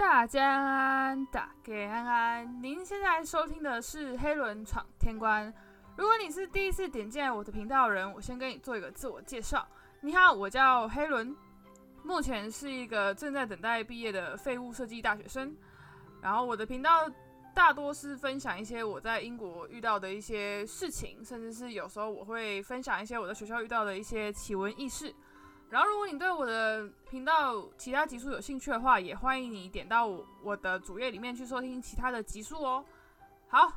大家安，安，打给安安。您现在收听的是《黑轮闯天关》。如果你是第一次点进来我的频道的人，我先跟你做一个自我介绍。你好，我叫黑轮，目前是一个正在等待毕业的废物设计大学生。然后我的频道大多是分享一些我在英国遇到的一些事情，甚至是有时候我会分享一些我在学校遇到的一些奇闻异事。然后，如果你对我的频道其他集数有兴趣的话，也欢迎你点到我我的主页里面去收听其他的集数哦。好，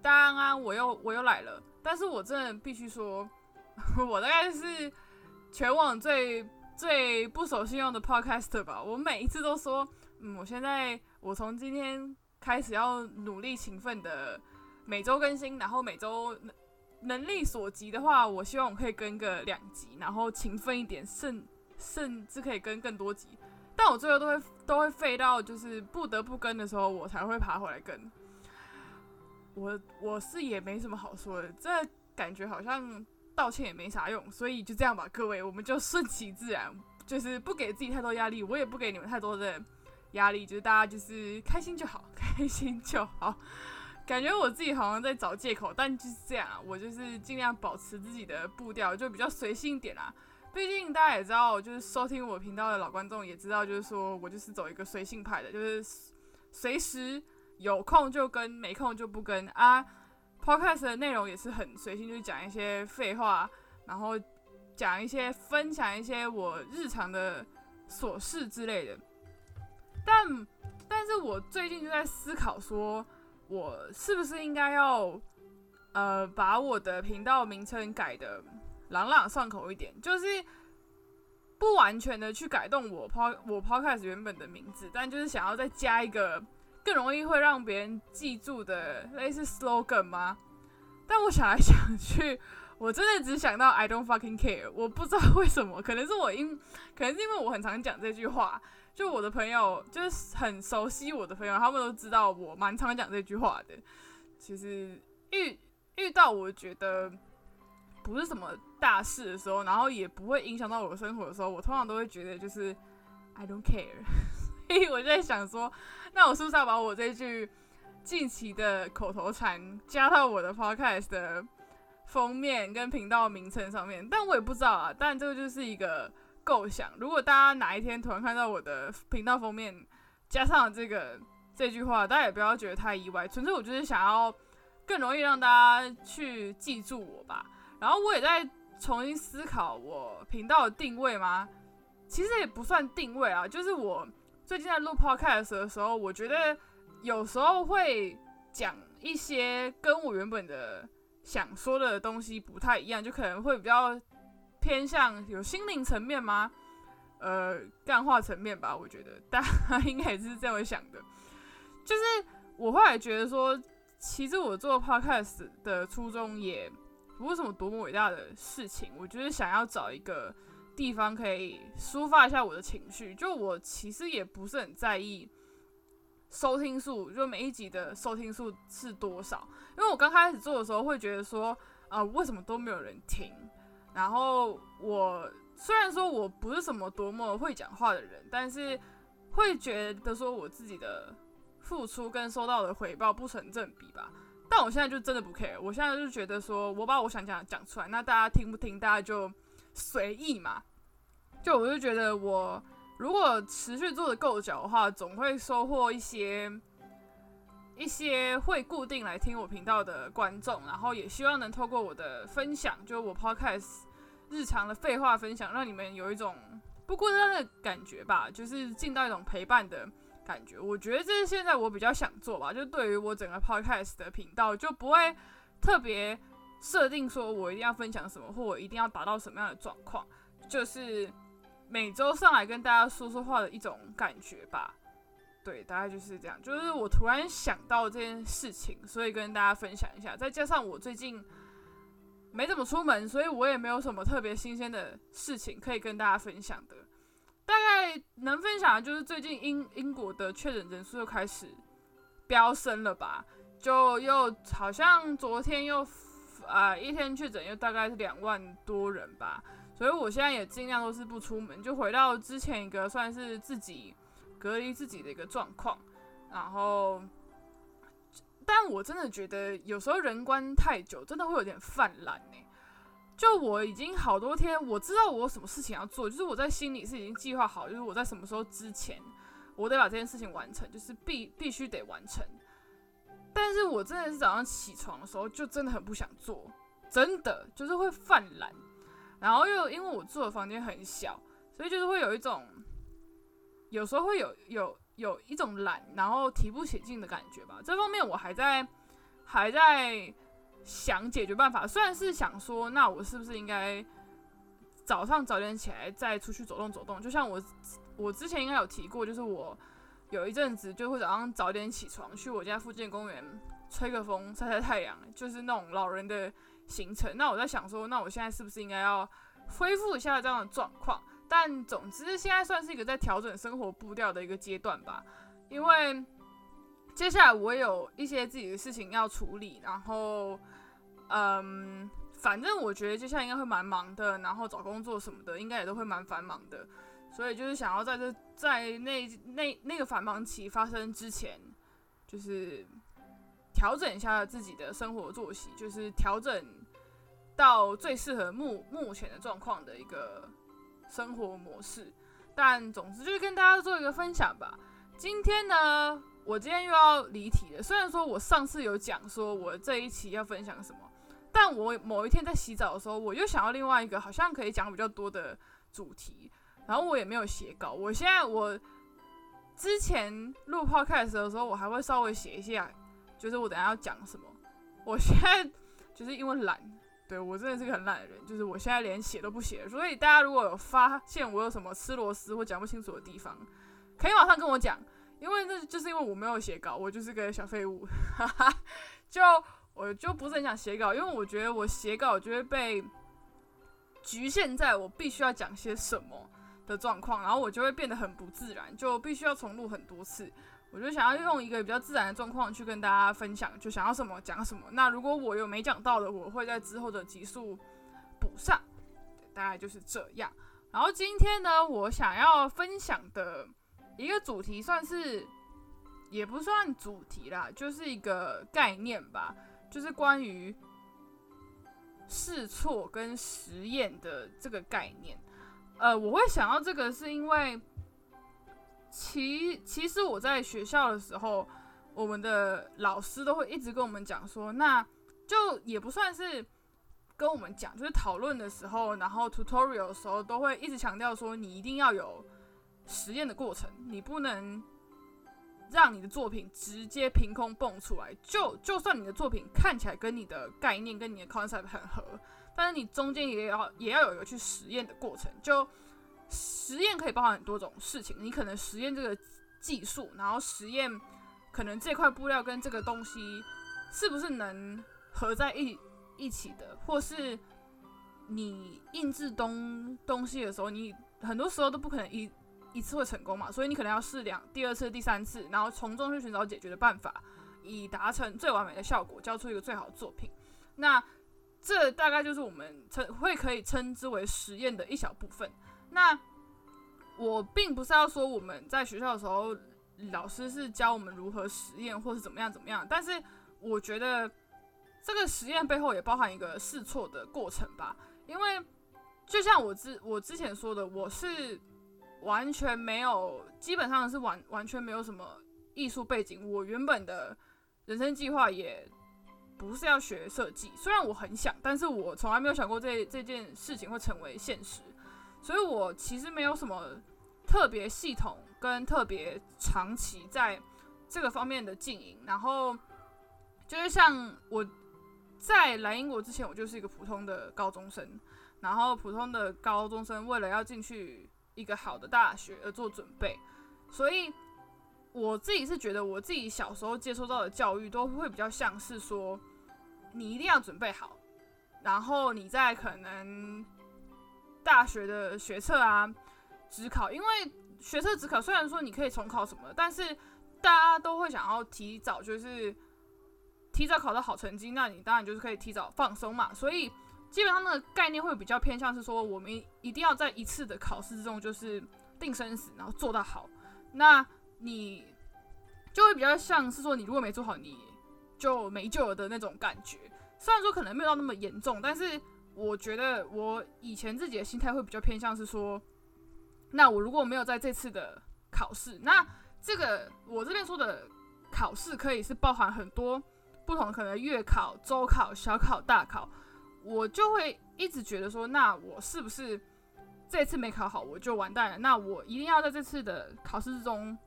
当然我又我又来了，但是我真的必须说，我大概是全网最最不守信用的 podcast 吧。我每一次都说，嗯，我现在我从今天开始要努力勤奋的每周更新，然后每周。能力所及的话，我希望我可以跟个两集，然后勤奋一点，甚甚至可以跟更多集。但我最后都会都会废到就是不得不跟的时候，我才会爬回来跟。我我是也没什么好说的，这感觉好像道歉也没啥用，所以就这样吧，各位，我们就顺其自然，就是不给自己太多压力，我也不给你们太多的压力，就是大家就是开心就好，开心就好。感觉我自己好像在找借口，但就是这样啊，我就是尽量保持自己的步调，就比较随性一点啦。毕竟大家也知道，就是收听我频道的老观众也知道，就是说我就是走一个随性派的，就是随时有空就跟，没空就不跟啊。Podcast 的内容也是很随性，就讲一些废话，然后讲一些分享一些我日常的琐事之类的。但，但是我最近就在思考说。我是不是应该要，呃，把我的频道名称改的朗朗上口一点？就是不完全的去改动我抛我 podcast 原本的名字，但就是想要再加一个更容易会让别人记住的类似 slogan 吗？但我想来想去，我真的只想到 I don't fucking care。我不知道为什么，可能是我因，可能是因为我很常讲这句话。就我的朋友，就是很熟悉我的朋友，他们都知道我蛮常讲这句话的。其实遇遇到我觉得不是什么大事的时候，然后也不会影响到我的生活的时候，我通常都会觉得就是 I don't care。所以我在想说，那我是不是要把我这句近期的口头禅加到我的 podcast 的封面跟频道名称上面？但我也不知道啊。但这个就是一个。构想，如果大家哪一天突然看到我的频道封面加上这个这句话，大家也不要觉得太意外，纯粹我就是想要更容易让大家去记住我吧。然后我也在重新思考我频道的定位吗？其实也不算定位啊，就是我最近在录 podcast 的时候，我觉得有时候会讲一些跟我原本的想说的东西不太一样，就可能会比较。偏向有心灵层面吗？呃，干化层面吧，我觉得大家应该也是这样想的。就是我后来觉得说，其实我做 podcast 的初衷也不是什么多么伟大的事情，我就是想要找一个地方可以抒发一下我的情绪。就我其实也不是很在意收听数，就每一集的收听数是多少，因为我刚开始做的时候会觉得说，啊，为什么都没有人听？然后我虽然说我不是什么多么会讲话的人，但是会觉得说我自己的付出跟收到的回报不成正比吧。但我现在就真的不 care，我现在就觉得说我把我想讲讲出来，那大家听不听，大家就随意嘛。就我就觉得我如果持续做的够久的话，总会收获一些一些会固定来听我频道的观众，然后也希望能透过我的分享，就我 podcast。日常的废话分享，让你们有一种不孤单的感觉吧，就是进到一种陪伴的感觉。我觉得这是现在我比较想做吧，就对于我整个 podcast 的频道，就不会特别设定说我一定要分享什么，或我一定要达到什么样的状况，就是每周上来跟大家说说话的一种感觉吧。对，大概就是这样。就是我突然想到这件事情，所以跟大家分享一下，再加上我最近。没怎么出门，所以我也没有什么特别新鲜的事情可以跟大家分享的。大概能分享的就是最近英英国的确诊人数又开始飙升了吧？就又好像昨天又啊一天确诊又大概是两万多人吧。所以我现在也尽量都是不出门，就回到之前一个算是自己隔离自己的一个状况。然后，但我真的觉得有时候人关太久，真的会有点泛滥呢。就我已经好多天，我知道我有什么事情要做，就是我在心里是已经计划好，就是我在什么时候之前，我得把这件事情完成，就是必必须得完成。但是我真的是早上起床的时候，就真的很不想做，真的就是会犯懒。然后又因为我住的房间很小，所以就是会有一种，有时候会有有有一种懒，然后提不起劲的感觉吧。这方面我还在还在。想解决办法，虽然是想说，那我是不是应该早上早点起来再出去走动走动？就像我我之前应该有提过，就是我有一阵子就会早上早点起床，去我家附近公园吹个风、晒晒太阳，就是那种老人的行程。那我在想说，那我现在是不是应该要恢复一下这样的状况？但总之，现在算是一个在调整生活步调的一个阶段吧，因为接下来我有一些自己的事情要处理，然后。嗯，反正我觉得接下来应该会蛮忙的，然后找工作什么的，应该也都会蛮繁忙的，所以就是想要在这在那那那个繁忙期发生之前，就是调整一下自己的生活作息，就是调整到最适合目目前的状况的一个生活模式。但总之就是跟大家做一个分享吧。今天呢，我今天又要离题了。虽然说我上次有讲说我这一期要分享什么。但我某一天在洗澡的时候，我又想要另外一个好像可以讲比较多的主题，然后我也没有写稿。我现在我之前录 podcast 的时候，我还会稍微写一下，就是我等下要讲什么。我现在就是因为懒，对我真的是个很懒的人，就是我现在连写都不写。所以大家如果有发现我有什么吃螺丝或讲不清楚的地方，可以马上跟我讲，因为那就是因为我没有写稿，我就是个小废物，哈哈，就。我就不是很想写稿，因为我觉得我写稿就会被局限在我必须要讲些什么的状况，然后我就会变得很不自然，就必须要重录很多次。我就想要用一个比较自然的状况去跟大家分享，就想要什么讲什么。那如果我有没讲到的，我会在之后的集数补上，大概就是这样。然后今天呢，我想要分享的一个主题，算是也不算主题啦，就是一个概念吧。就是关于试错跟实验的这个概念，呃，我会想到这个是因为，其其实我在学校的时候，我们的老师都会一直跟我们讲说，那就也不算是跟我们讲，就是讨论的时候，然后 tutorial 的时候，都会一直强调说，你一定要有实验的过程，你不能。让你的作品直接凭空蹦出来，就就算你的作品看起来跟你的概念跟你的 concept 很合，但是你中间也要也要有一个去实验的过程。就实验可以包含很多种事情，你可能实验这个技术，然后实验可能这块布料跟这个东西是不是能合在一一起的，或是你印制东东西的时候，你很多时候都不可能一。一次会成功嘛？所以你可能要试两、第二次、第三次，然后从中去寻找解决的办法，以达成最完美的效果，交出一个最好的作品。那这大概就是我们称会可以称之为实验的一小部分。那我并不是要说我们在学校的时候，老师是教我们如何实验或是怎么样怎么样，但是我觉得这个实验背后也包含一个试错的过程吧。因为就像我之我之前说的，我是。完全没有，基本上是完完全没有什么艺术背景。我原本的人生计划也不是要学设计，虽然我很想，但是我从来没有想过这这件事情会成为现实。所以我其实没有什么特别系统跟特别长期在这个方面的经营。然后就是像我在来英国之前，我就是一个普通的高中生，然后普通的高中生为了要进去。一个好的大学而做准备，所以我自己是觉得，我自己小时候接收到的教育都会比较像是说，你一定要准备好，然后你在可能大学的学测啊、职考，因为学测、职考虽然说你可以重考什么，但是大家都会想要提早，就是提早考到好成绩，那你当然就是可以提早放松嘛，所以。基本上那个概念会比较偏向是说，我们一定要在一次的考试中就是定生死，然后做到好。那你就会比较像是说，你如果没做好，你就没救了的那种感觉。虽然说可能没有到那么严重，但是我觉得我以前自己的心态会比较偏向是说，那我如果没有在这次的考试，那这个我这边说的考试可以是包含很多不同，可能月考、周考、小考、大考，我就会一直觉得说，那我是不是这次没考好我就完蛋了？那我一定要在这次的考试之中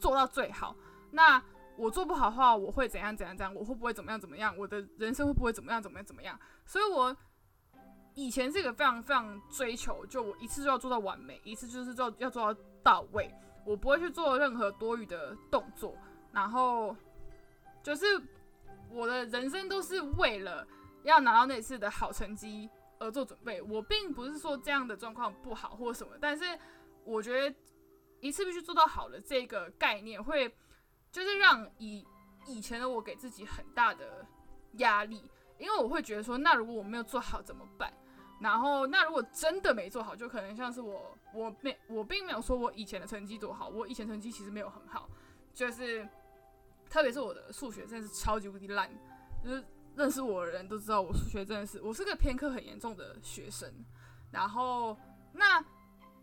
做到最好。那我做不好的话，我会怎样怎样怎样？我会不会怎么样怎么样？我的人生会不会怎么样怎么样怎么样？所以，我以前是一个非常非常追求，就我一次就要做到完美，一次就是做要做到到位，我不会去做任何多余的动作。然后，就是我的人生都是为了要拿到那次的好成绩而做准备。我并不是说这样的状况不好或什么，但是我觉得一次必须做到好的这个概念会。就是让以以前的我给自己很大的压力，因为我会觉得说，那如果我没有做好怎么办？然后，那如果真的没做好，就可能像是我，我没，我并没有说我以前的成绩多好，我以前成绩其实没有很好，就是特别是我的数学真的是超级无敌烂，就是认识我的人都知道我数学真的是，我是个偏科很严重的学生。然后，那。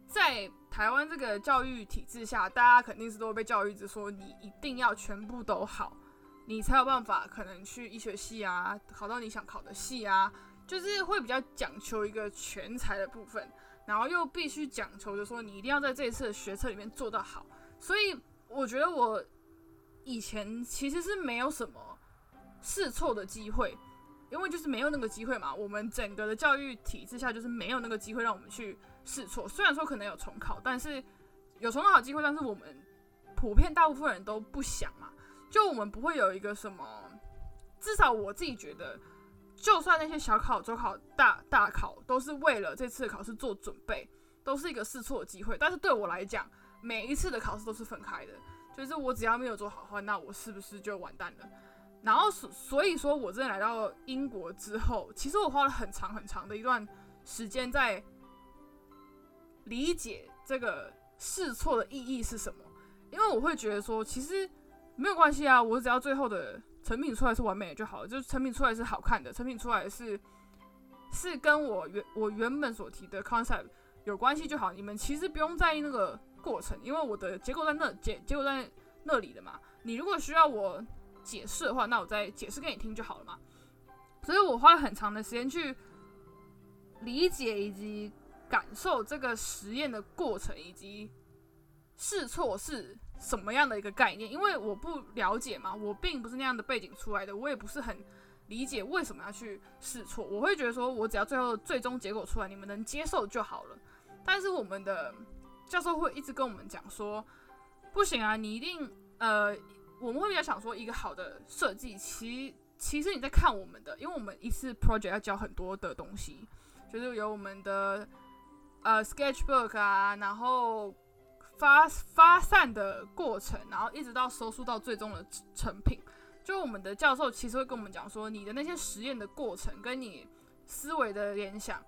在台湾这个教育体制下，大家肯定是都会被教育着说，你一定要全部都好，你才有办法可能去医学系啊，考到你想考的系啊，就是会比较讲求一个全才的部分，然后又必须讲求就说，你一定要在这一次的学测里面做到好。所以我觉得我以前其实是没有什么试错的机会，因为就是没有那个机会嘛。我们整个的教育体制下就是没有那个机会让我们去。试错，虽然说可能有重考，但是有重考的机会，但是我们普遍大部分人都不想嘛。就我们不会有一个什么，至少我自己觉得，就算那些小考、中考、大大考都是为了这次考试做准备，都是一个试错的机会。但是对我来讲，每一次的考试都是分开的，就是我只要没有做好的话，那我是不是就完蛋了？然后所所以说，我真的来到英国之后，其实我花了很长很长的一段时间在。理解这个试错的意义是什么？因为我会觉得说，其实没有关系啊，我只要最后的成品出来是完美的就好了，就是成品出来是好看的，成品出来是是跟我原我原本所提的 concept 有关系就好。你们其实不用在意那个过程，因为我的结构在那结结构在那里的嘛。你如果需要我解释的话，那我再解释给你听就好了嘛。所以我花了很长的时间去理解以及。感受这个实验的过程以及试错是什么样的一个概念？因为我不了解嘛，我并不是那样的背景出来的，我也不是很理解为什么要去试错。我会觉得说，我只要最后最终结果出来，你们能接受就好了。但是我们的教授会一直跟我们讲说，不行啊，你一定呃，我们会比较想说，一个好的设计，其其实你在看我们的，因为我们一次 project 要教很多的东西，就是有我们的。呃，sketchbook 啊，然后发发散的过程，然后一直到收束到最终的成品。就我们的教授其实会跟我们讲说，你的那些实验的过程，跟你思维的联想，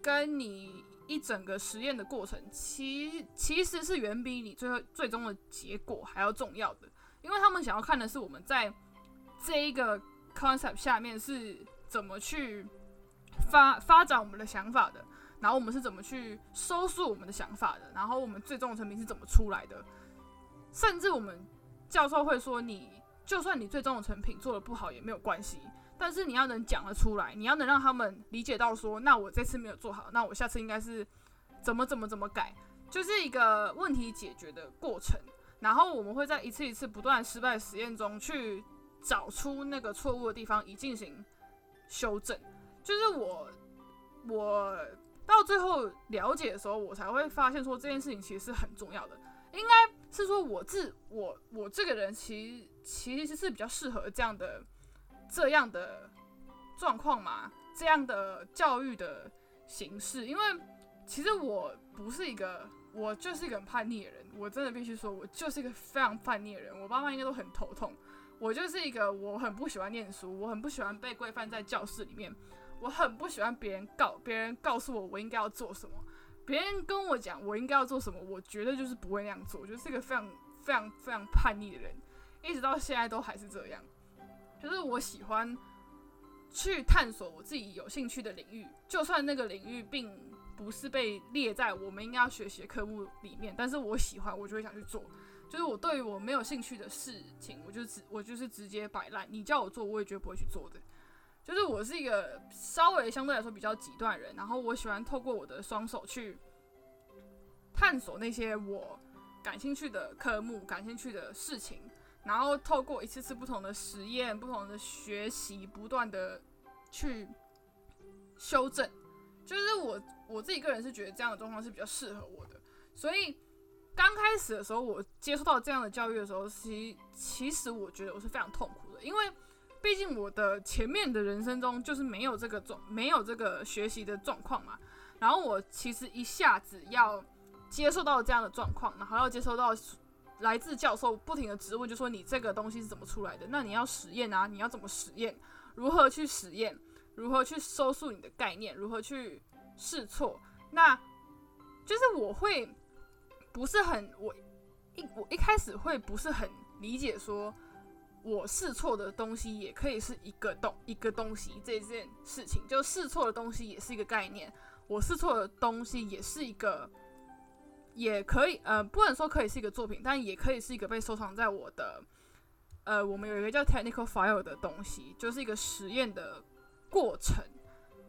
跟你一整个实验的过程，其其实是远比你最后最终的结果还要重要的。因为他们想要看的是我们在这一个 concept 下面是怎么去发发展我们的想法的。然后我们是怎么去收束我们的想法的？然后我们最终的成品是怎么出来的？甚至我们教授会说，你就算你最终的成品做的不好也没有关系，但是你要能讲得出来，你要能让他们理解到说，那我这次没有做好，那我下次应该是怎么怎么怎么改，就是一个问题解决的过程。然后我们会在一次一次不断失败的实验中去找出那个错误的地方，以进行修正。就是我我。到最后了解的时候，我才会发现说这件事情其实是很重要的。应该是说我自我我这个人其实其实是比较适合这样的这样的状况嘛，这样的教育的形式。因为其实我不是一个，我就是一个很叛逆的人。我真的必须说，我就是一个非常叛逆的人。我爸妈应该都很头痛。我就是一个我很不喜欢念书，我很不喜欢被规范在教室里面。我很不喜欢别人告别人告诉我我应该要做什么，别人跟我讲我应该要做什么，我绝对就是不会那样做，我觉得是一个非常非常非常叛逆的人，一直到现在都还是这样。就是我喜欢去探索我自己有兴趣的领域，就算那个领域并不是被列在我们应该要学习的科目里面，但是我喜欢，我就会想去做。就是我对于我没有兴趣的事情，我就直我就是直接摆烂。你叫我做，我也绝对不会去做的。就是我是一个稍微相对来说比较极端人，然后我喜欢透过我的双手去探索那些我感兴趣的科目、感兴趣的事情，然后透过一次次不同的实验、不同的学习，不断的去修正。就是我我自己个人是觉得这样的状况是比较适合我的，所以刚开始的时候，我接触到这样的教育的时候，其其实我觉得我是非常痛苦的，因为。毕竟我的前面的人生中就是没有这个状，没有这个学习的状况嘛。然后我其实一下子要接受到这样的状况，然后要接受到来自教授不停的质问，就说你这个东西是怎么出来的？那你要实验啊，你要怎么实验？如何去实验？如何去收束你的概念？如何去试错？那就是我会不是很我一我一开始会不是很理解说。我试错的东西也可以是一个东一个东西，这件事情就试错的东西也是一个概念。我试错的东西也是一个，也可以呃，不能说可以是一个作品，但也可以是一个被收藏在我的呃，我们有一个叫 technical file 的东西，就是一个实验的过程，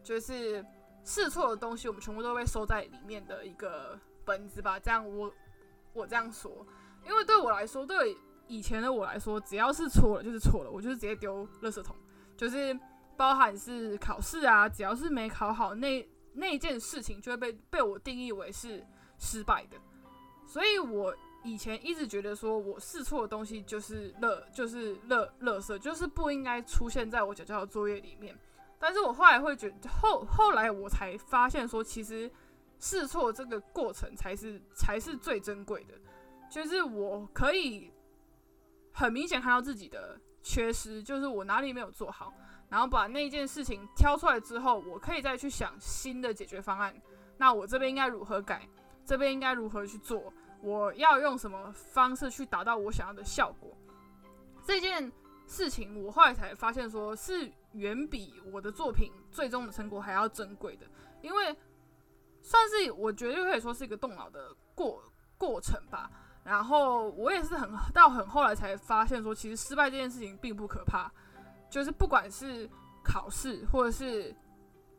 就是试错的东西，我们全部都被收在里面的一个本子吧。这样我我这样说，因为对我来说，对。以前的我来说，只要是错了就是错了，我就是直接丢垃圾桶，就是包含是考试啊，只要是没考好那那件事情，就会被被我定义为是失败的。所以我以前一直觉得说，我试错的东西就是垃，就是垃垃圾，就是不应该出现在我教教的作业里面。但是我后来会觉后后来我才发现说，其实试错这个过程才是才是最珍贵的，就是我可以。很明显看到自己的缺失，就是我哪里没有做好，然后把那件事情挑出来之后，我可以再去想新的解决方案。那我这边应该如何改？这边应该如何去做？我要用什么方式去达到我想要的效果？这件事情我后来才发现，说是远比我的作品最终的成果还要珍贵的，因为算是我绝对可以说是一个动脑的过过程吧。然后我也是很到很后来才发现，说其实失败这件事情并不可怕，就是不管是考试或者是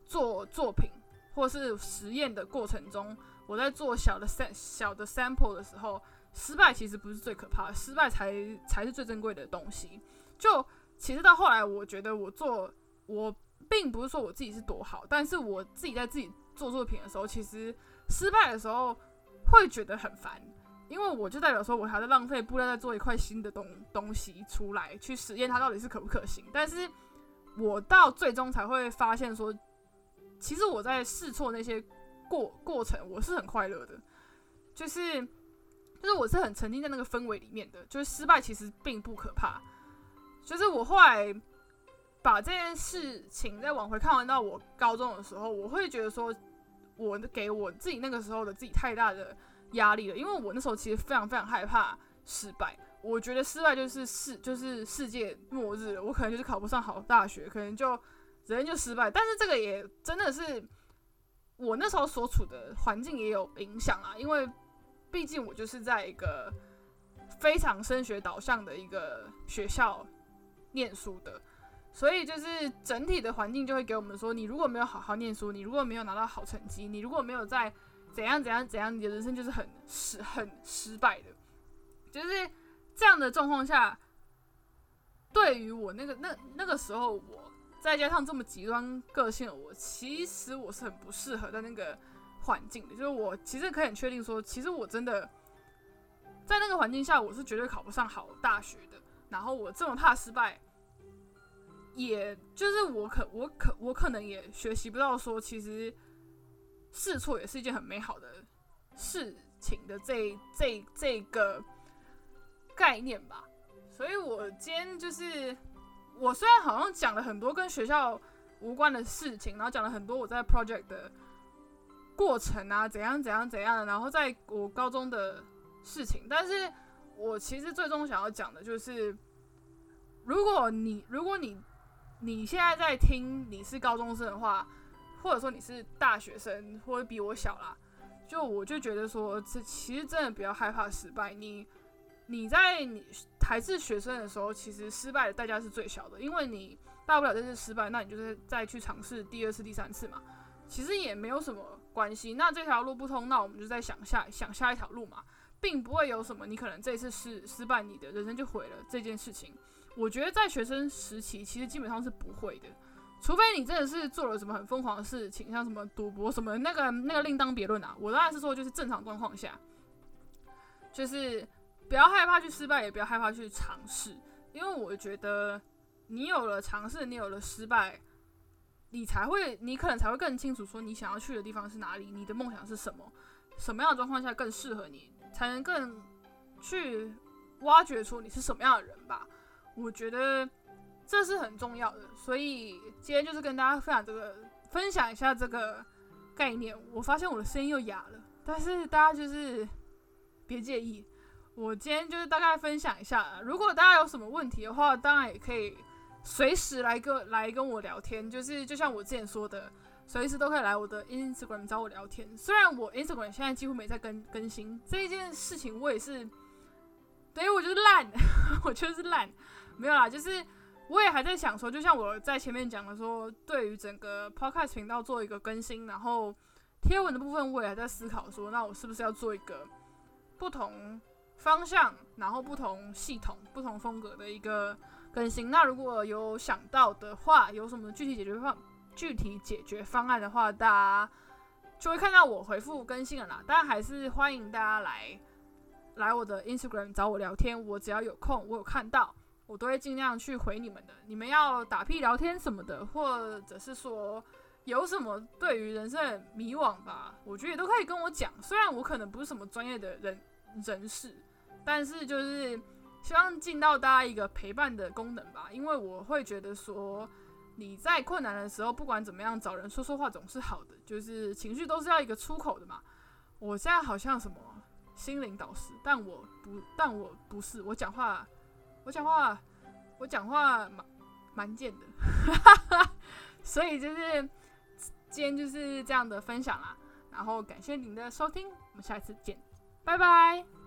做作品或是实验的过程中，我在做小的 sam 小的 sample 的时候，失败其实不是最可怕，失败才才是最珍贵的东西。就其实到后来，我觉得我做我并不是说我自己是多好，但是我自己在自己做作品的时候，其实失败的时候会觉得很烦。因为我就代表说，我还在浪费布料，在做一块新的东东西出来，去实验它到底是可不可行。但是我到最终才会发现说，其实我在试错那些过过程，我是很快乐的，就是就是我是很沉浸在那个氛围里面的。就是失败其实并不可怕。就是我后来把这件事情再往回看完到我高中的时候，我会觉得说，我给我自己那个时候的自己太大的。压力了，因为我那时候其实非常非常害怕失败，我觉得失败就是世就是世界末日，我可能就是考不上好大学，可能就人就失败。但是这个也真的是我那时候所处的环境也有影响啊，因为毕竟我就是在一个非常升学导向的一个学校念书的，所以就是整体的环境就会给我们说，你如果没有好好念书，你如果没有拿到好成绩，你如果没有在怎样怎样怎样，你的人生就是很失很失败的，就是这样的状况下，对于我那个那那个时候，我再加上这么极端个性的我，其实我是很不适合在那个环境的。就是我其实可以很确定说，其实我真的在那个环境下，我是绝对考不上好大学的。然后我这么怕失败，也就是我可我可我可能也学习不到说其实。试错也是一件很美好的事情的这这这个概念吧，所以我今天就是我虽然好像讲了很多跟学校无关的事情，然后讲了很多我在 project 的过程啊，怎样怎样怎样，然后在我高中的事情，但是我其实最终想要讲的就是，如果你如果你你现在在听你是高中生的话，或者说你是大学生，或者比我小啦，就我就觉得说，这其实真的不要害怕失败。你你在你还是学生的时候，其实失败的代价是最小的，因为你大不了这次失败，那你就是再去尝试第二次、第三次嘛，其实也没有什么关系。那这条路不通，那我们就再想下想下一条路嘛，并不会有什么你可能这次失失败，你的人生就毁了这件事情。我觉得在学生时期，其实基本上是不会的，除非你真的是做了什么很疯狂的事情，像什么赌博什么，那个那个另当别论啊。我当然是说，就是正常状况下，就是。不要害怕去失败，也不要害怕去尝试，因为我觉得你有了尝试，你有了失败，你才会，你可能才会更清楚说你想要去的地方是哪里，你的梦想是什么，什么样的状况下更适合你，才能更去挖掘出你是什么样的人吧。我觉得这是很重要的，所以今天就是跟大家分享这个，分享一下这个概念。我发现我的声音又哑了，但是大家就是别介意。我今天就是大概分享一下，如果大家有什么问题的话，当然也可以随时来跟来跟我聊天。就是就像我之前说的，随时都可以来我的 Instagram 找我聊天。虽然我 Instagram 现在几乎没在更更新这一件事情，我也是，对，我就是烂，我就是烂，没有啦，就是我也还在想说，就像我在前面讲的说，对于整个 Podcast 频道做一个更新，然后贴文的部分，我也还在思考说，那我是不是要做一个不同。方向，然后不同系统、不同风格的一个更新。那如果有想到的话，有什么具体解决方、具体解决方案的话，大家就会看到我回复更新了啦。但还是欢迎大家来来我的 Instagram 找我聊天，我只要有空，我有看到，我都会尽量去回你们的。你们要打屁聊天什么的，或者是说有什么对于人生的迷惘吧，我觉得也都可以跟我讲。虽然我可能不是什么专业的人人士。但是就是希望尽到大家一个陪伴的功能吧，因为我会觉得说你在困难的时候，不管怎么样找人说说话总是好的，就是情绪都是要一个出口的嘛。我现在好像什么心灵导师，但我不，但我不是，我讲话，我讲话，我讲话蛮蛮贱的，所以就是今天就是这样的分享啦。然后感谢您的收听，我们下次见，拜拜。